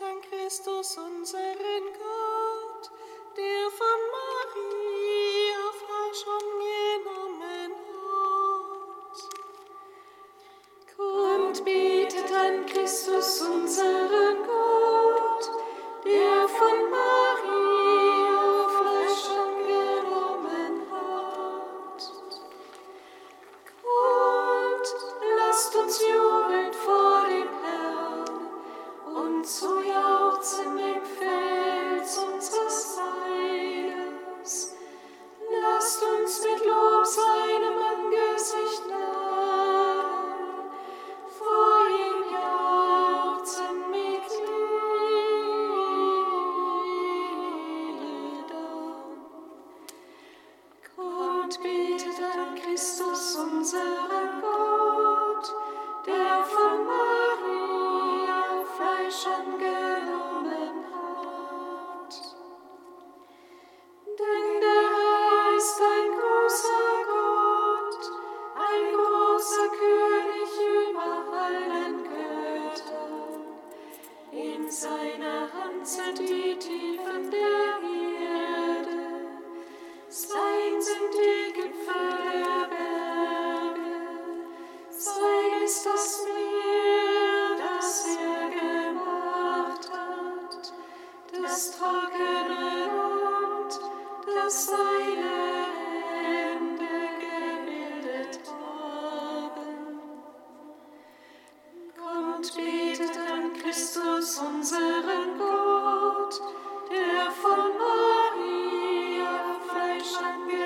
an Christus unseren Gott. und betet an Christus unseren Gott. 身边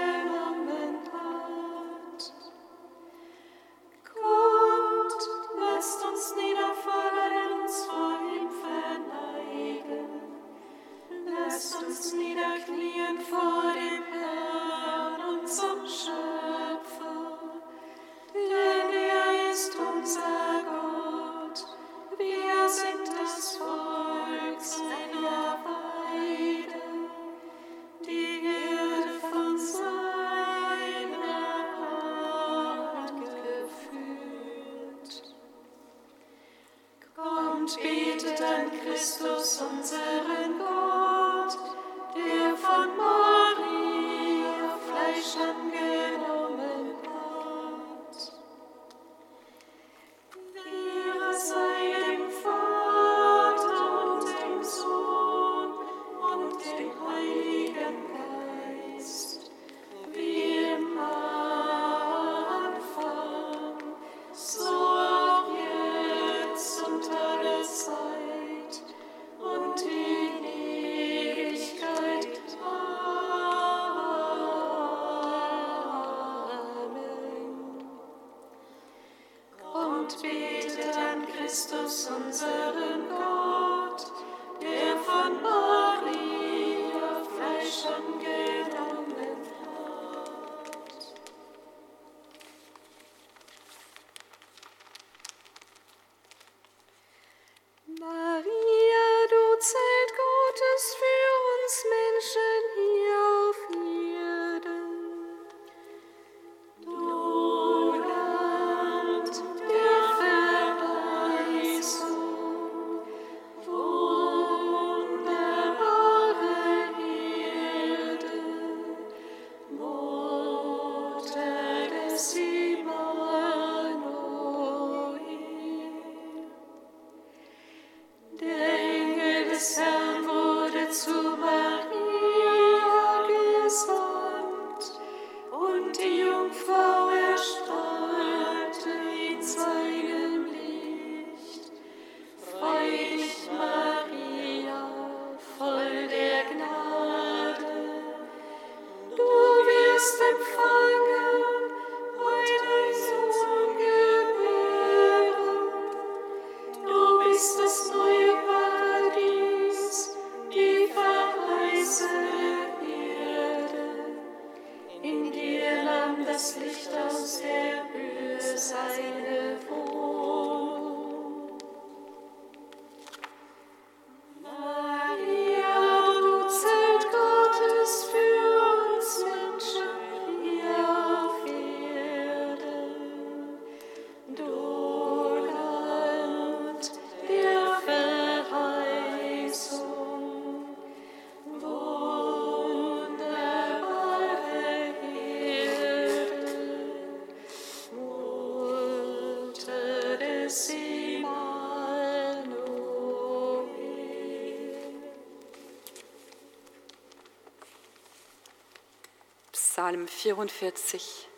Psalm 44.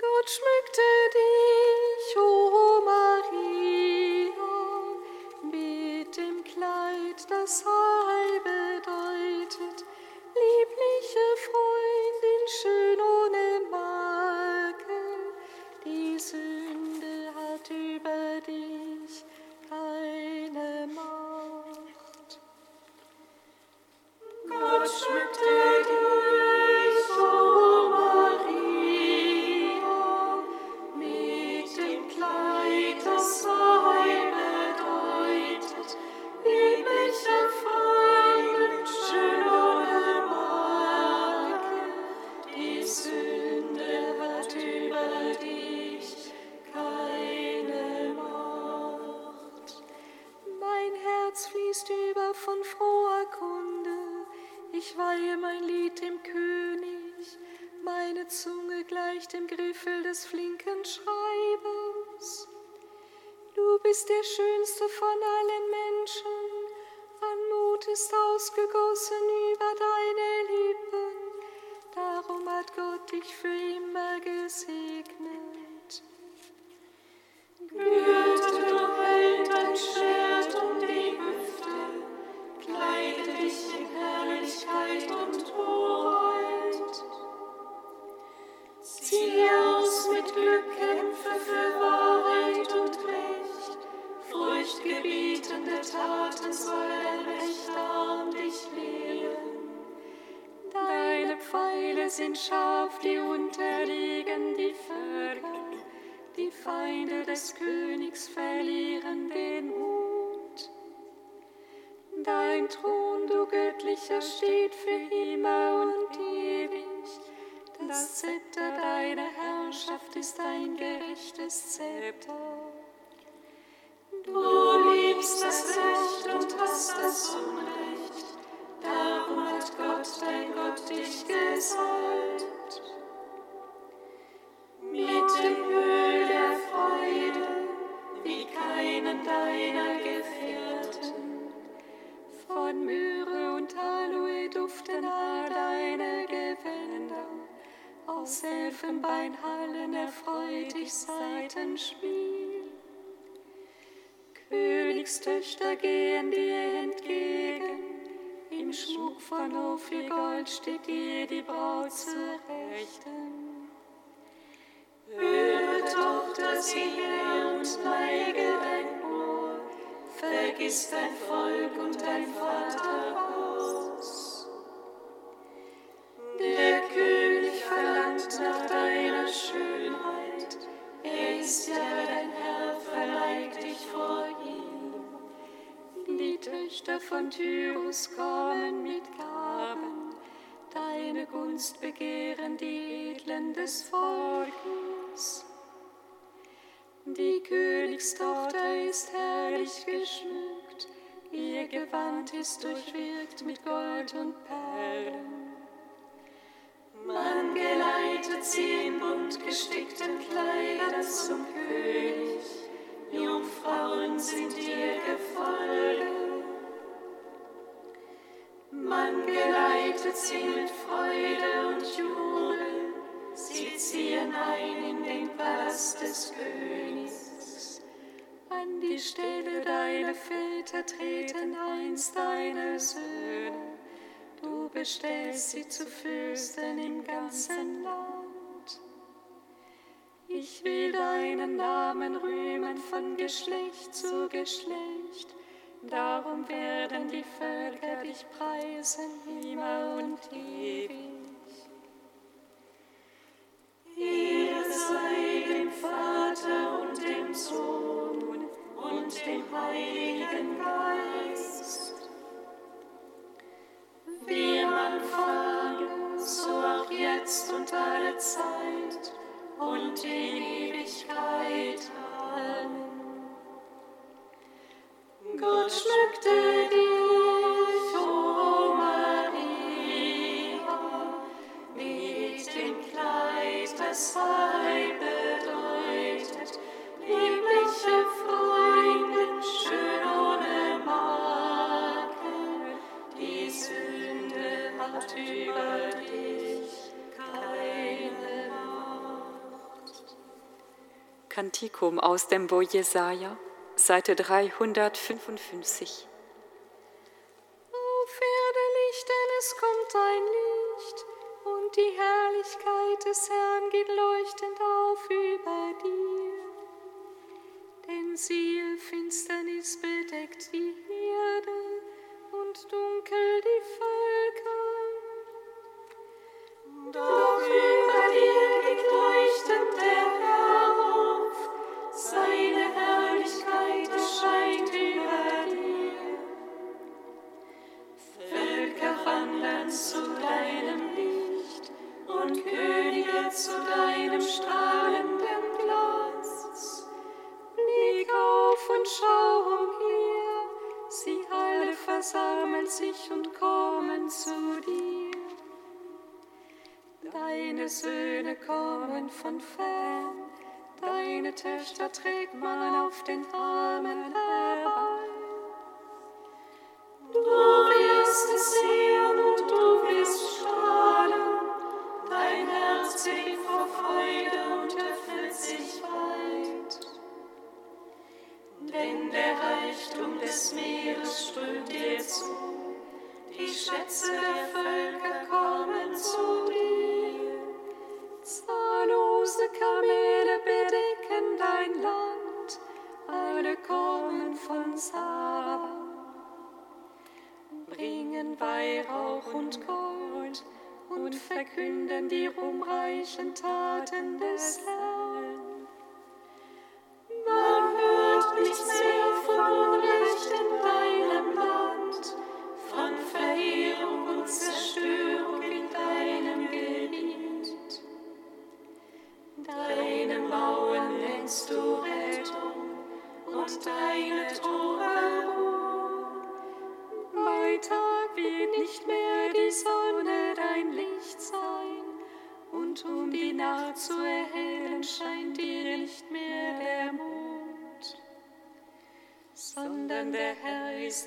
Gott schmückte dich, o Maria, mit dem Kleid, das Heil bedeutet, liebliche Freundin, schön ohne Makel, die Sünde hat über dich keine Macht. Gott schmückte Pfeile sind scharf, die unterliegen die Völker. Die Feinde des Königs verlieren den Mut. Dein Thron, du Göttlicher, steht für immer und ewig. Das Zepter deiner Herrschaft ist ein gerechtes Zepter. Du liebst das Recht und hast das Unrecht, darum hat Gott, dein Gott, dich gesalbt. Aus Elfenbeinhallen erfreut dich Seitenspiel. Königstöchter gehen dir entgegen. Im Schmuck von Ophirgold steht dir die Braut zur Rechten. Höre, Tochter, sieh her und neige dein Ohr, vergiss dein Volk und dein Vaterhaus. Tyrus kommen mit Gaben, deine Gunst begehren die Edlen des Volkes. Die Königstochter ist herrlich geschmückt, ihr Gewand ist durchwirkt mit Gold und Perlen. Man geleitet sie in bunt gestickten Kleidern zum König, Jungfrauen sind ihr Gefolge. Man geleitet sie mit Freude und Jubel, sie ziehen ein in den Palast des Königs. An die Stelle deiner Väter treten einst deine Söhne. Du bestellst sie zu Fürsten im ganzen Land. Ich will deinen Namen rühmen von Geschlecht zu Geschlecht. Darum werden die Völker dich preisen immer und ewig. Ehre sei dem Vater und dem Sohn und dem Heiligen Geist. Wie am Anfang, so auch jetzt und alle Zeit Kantikum aus dem Bo Jesaja, Seite 355. verkünden die ruhmreichen Taten des Herrn.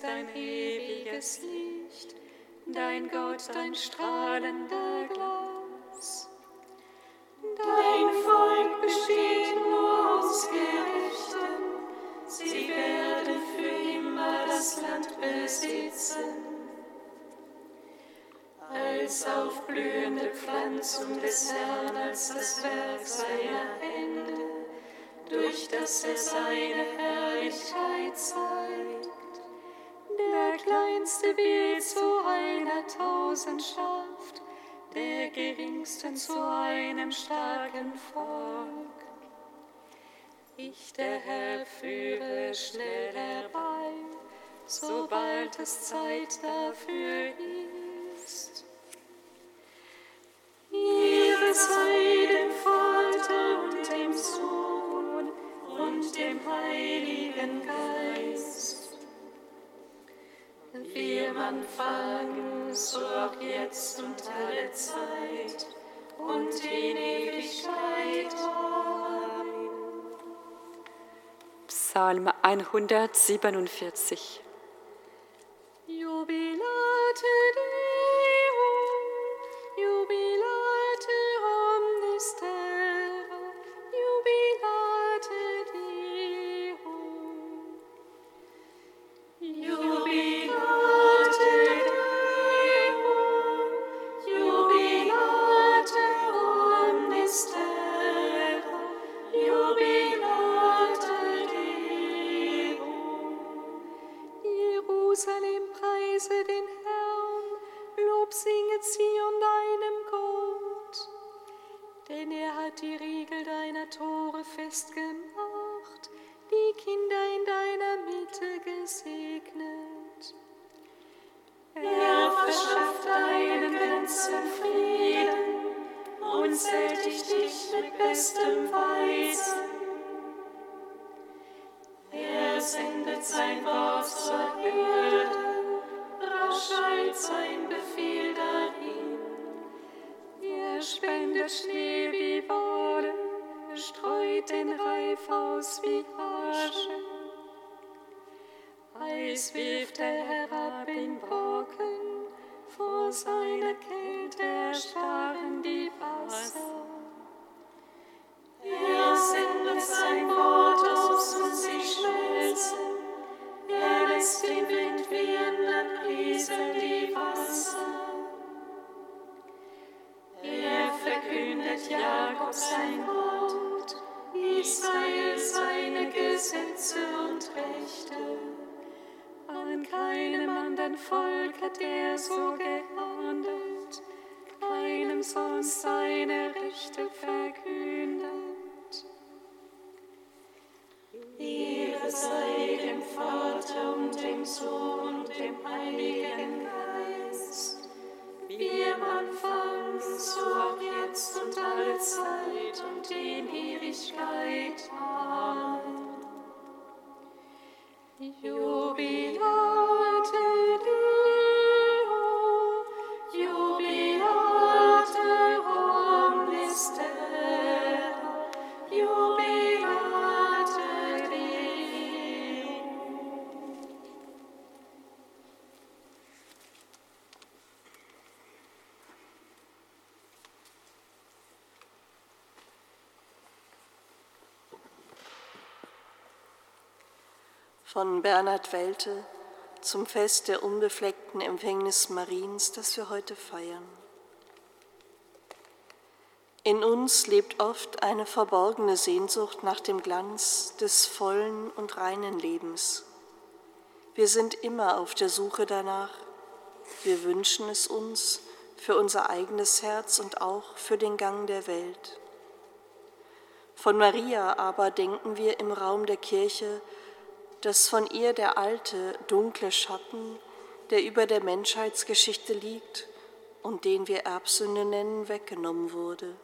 Dein ewiges Licht, dein Gott dein strahlender Glanz. Dein Volk besteht nur aus Gerechten, sie werden für immer das Land besitzen. Als aufblühende Pflanzung des Herrn, als das Werk seiner Hände, durch das er seine Herrlichkeit zeigt. Der Kleinste wird zu einer Tausendschaft, der Geringsten zu einem starken Volk. Ich, der Herr, führe schnell herbei, sobald es Zeit dafür ist. Ehre sei dem Vater und dem Sohn und dem Heiligen Geist. Wie im Anfang, so auch jetzt und alle Zeit und in Ewigkeit. Amen. Psalm 147. bestem Weisen. Er sendet sein Wort zur Hürde, rasch eilt sein Befehl dahin. Er spendet Schnee wie Wolle, streut den Reif aus wie Asche. Eis wirft er herab in Brocken, vor seiner Kälte erstarren die Wasser. Keinem anderen Volk hat er so gehandelt, keinem sonst seine Rechte verkündet. Ehre sei dem Vater und dem Sohn und dem Heiligen Geist, wie im Anfang, so auch jetzt und alle Zeit und in Ewigkeit. Amen. Jubilate von Bernhard Welte zum Fest der unbefleckten Empfängnis Mariens, das wir heute feiern. In uns lebt oft eine verborgene Sehnsucht nach dem Glanz des vollen und reinen Lebens. Wir sind immer auf der Suche danach. Wir wünschen es uns für unser eigenes Herz und auch für den Gang der Welt. Von Maria aber denken wir im Raum der Kirche, dass von ihr der alte, dunkle Schatten, der über der Menschheitsgeschichte liegt und den wir Erbsünde nennen, weggenommen wurde.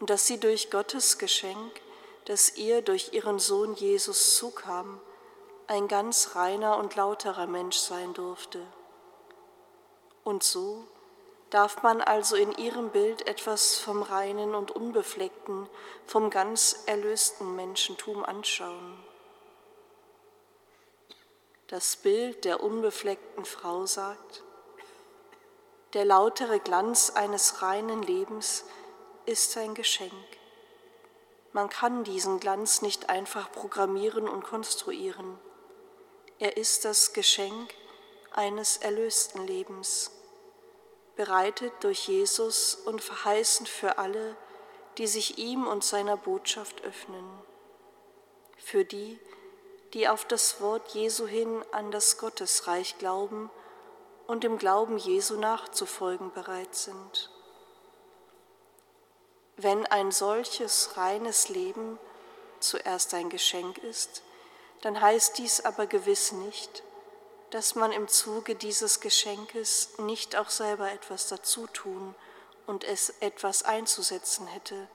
Und dass sie durch Gottes Geschenk, das ihr durch ihren Sohn Jesus zukam, ein ganz reiner und lauterer Mensch sein durfte. Und so darf man also in ihrem Bild etwas vom reinen und unbefleckten, vom ganz erlösten Menschentum anschauen. Das Bild der unbefleckten Frau sagt, der lautere Glanz eines reinen Lebens ist ein Geschenk. Man kann diesen Glanz nicht einfach programmieren und konstruieren. Er ist das Geschenk eines erlösten Lebens, bereitet durch Jesus und verheißen für alle, die sich ihm und seiner Botschaft öffnen. Für die, die auf das Wort Jesu hin an das Gottesreich glauben und dem Glauben Jesu nachzufolgen bereit sind. Wenn ein solches reines Leben zuerst ein Geschenk ist, dann heißt dies aber gewiss nicht, dass man im Zuge dieses Geschenkes nicht auch selber etwas dazu tun und es etwas einzusetzen hätte,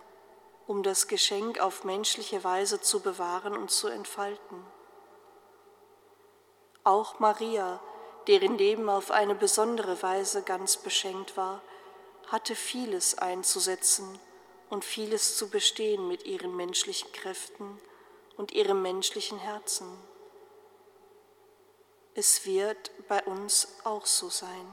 um das Geschenk auf menschliche Weise zu bewahren und zu entfalten. Auch Maria, deren Leben auf eine besondere Weise ganz beschenkt war, hatte vieles einzusetzen und vieles zu bestehen mit ihren menschlichen Kräften und ihrem menschlichen Herzen. Es wird bei uns auch so sein.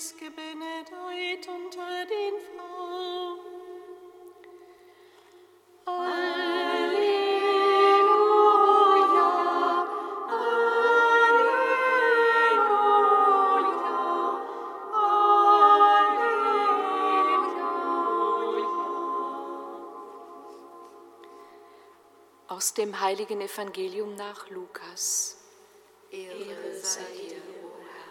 Du bist gebenedeit unter den. Aus dem heiligen Evangelium nach Lukas. Ehre sei dir, o Herr.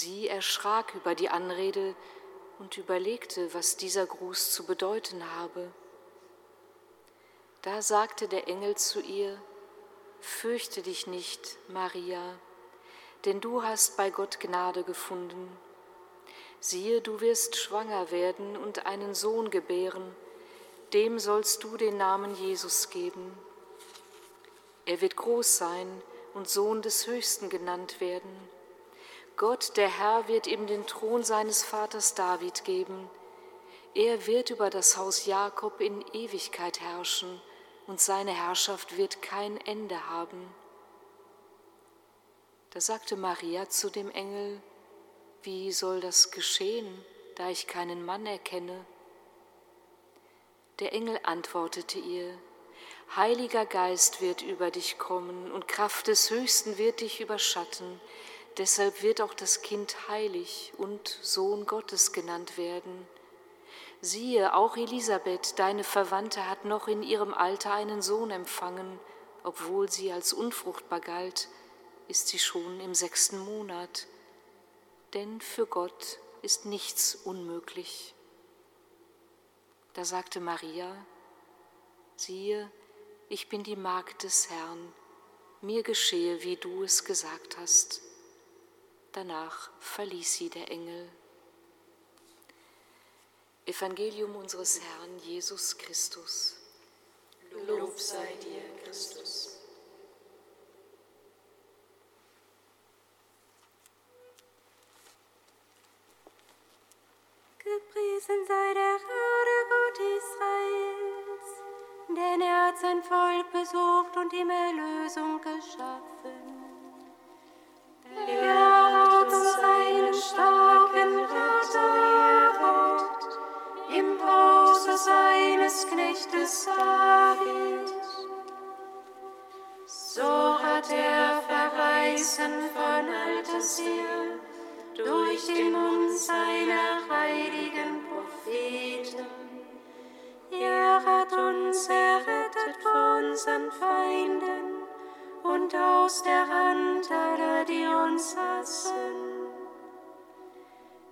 Sie erschrak über die Anrede und überlegte, was dieser Gruß zu bedeuten habe. Da sagte der Engel zu ihr, Fürchte dich nicht, Maria, denn du hast bei Gott Gnade gefunden. Siehe, du wirst schwanger werden und einen Sohn gebären, dem sollst du den Namen Jesus geben. Er wird groß sein und Sohn des Höchsten genannt werden. Gott, der Herr, wird ihm den Thron seines Vaters David geben. Er wird über das Haus Jakob in Ewigkeit herrschen und seine Herrschaft wird kein Ende haben. Da sagte Maria zu dem Engel, wie soll das geschehen, da ich keinen Mann erkenne? Der Engel antwortete ihr, Heiliger Geist wird über dich kommen und Kraft des Höchsten wird dich überschatten. Deshalb wird auch das Kind heilig und Sohn Gottes genannt werden. Siehe, auch Elisabeth, deine Verwandte, hat noch in ihrem Alter einen Sohn empfangen, obwohl sie als unfruchtbar galt, ist sie schon im sechsten Monat. Denn für Gott ist nichts unmöglich. Da sagte Maria, siehe, ich bin die Magd des Herrn, mir geschehe, wie du es gesagt hast. Danach verließ sie der Engel. Evangelium unseres Herrn Jesus Christus. Lob sei dir, Christus. Gepriesen sei der Herr, Gott Israels, denn er hat sein Volk besucht und ihm Erlösung geschaffen. Starken Retter erweckt, im Hause seines Knechtes David. So hat er verheißen von alters her durch den Mund seiner heiligen Propheten. Er hat uns errettet vor unseren Feinden und aus der Hand aller, die uns hassen.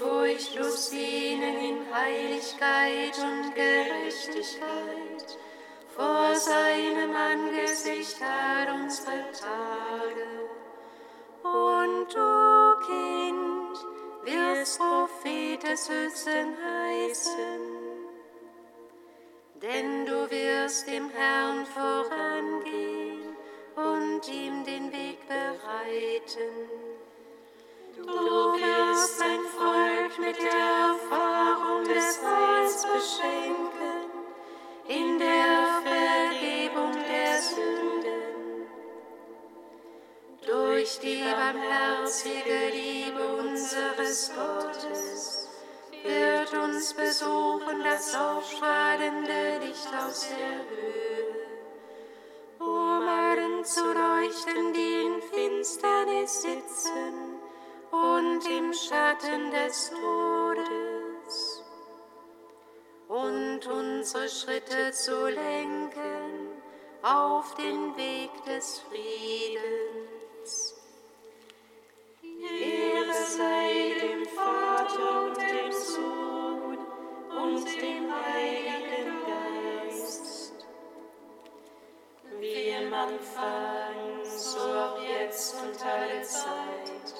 furchtlos dienen in Heiligkeit und Gerechtigkeit vor seinem Angesicht all unsere Tage. Und du, Kind, wirst Prophet des Höchsten heißen, denn du wirst dem Herrn vorangehen und ihm den Weg bereiten. Du wirst ein Volk mit der Erfahrung des Heils beschenken, in der Vergebung der Sünden. Durch die barmherzige Liebe unseres Gottes wird uns besuchen das aufstrahlende Licht aus der Höhe, um allen zu leuchten, die in Finsternis sitzen und im Schatten des Todes und unsere Schritte zu lenken auf den Weg des Friedens. Ehre sei dem Vater und dem Sohn und dem Heiligen Geist, wie im Anfang, so auch jetzt und alle Zeit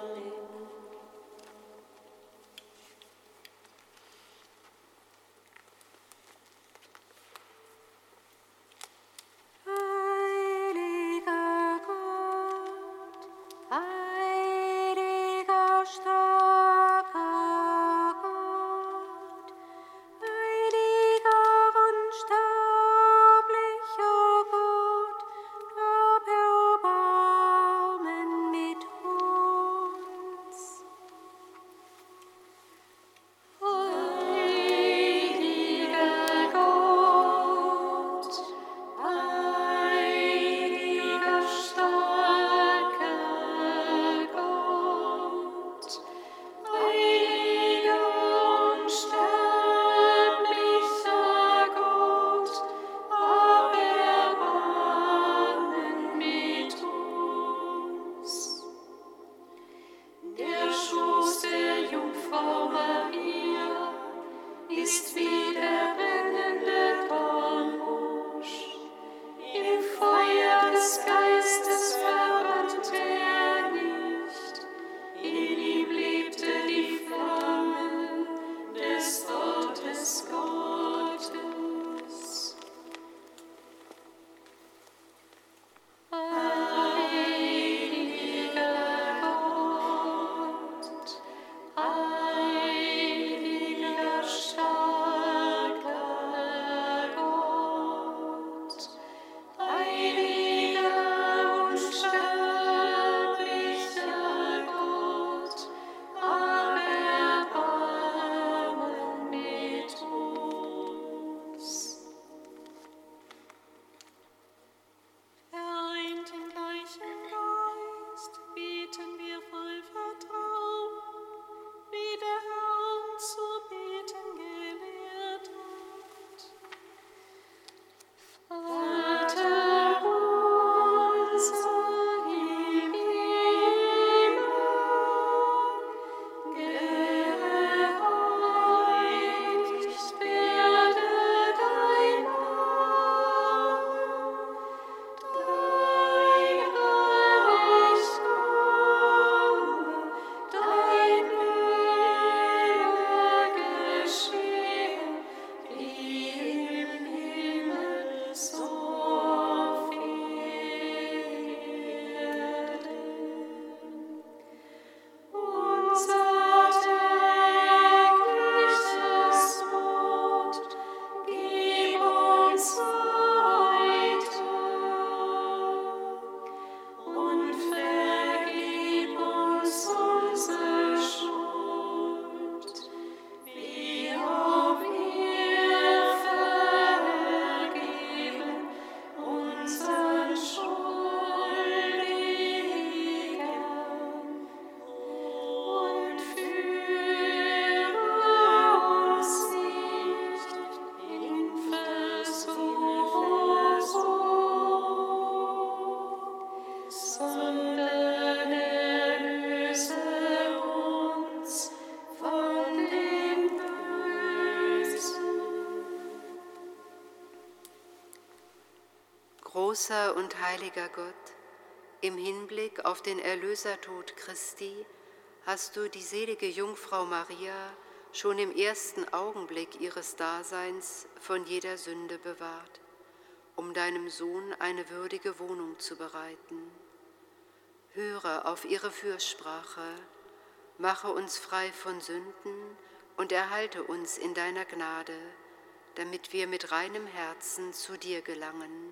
Großer und heiliger Gott, im Hinblick auf den Erlösertod Christi hast du die selige Jungfrau Maria schon im ersten Augenblick ihres Daseins von jeder Sünde bewahrt, um deinem Sohn eine würdige Wohnung zu bereiten. Höre auf ihre Fürsprache, mache uns frei von Sünden und erhalte uns in deiner Gnade, damit wir mit reinem Herzen zu dir gelangen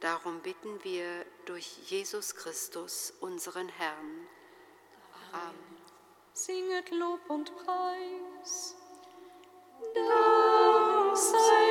Darum bitten wir durch Jesus Christus, unseren Herrn. Amen. Singet Lob und Preis. Dank sei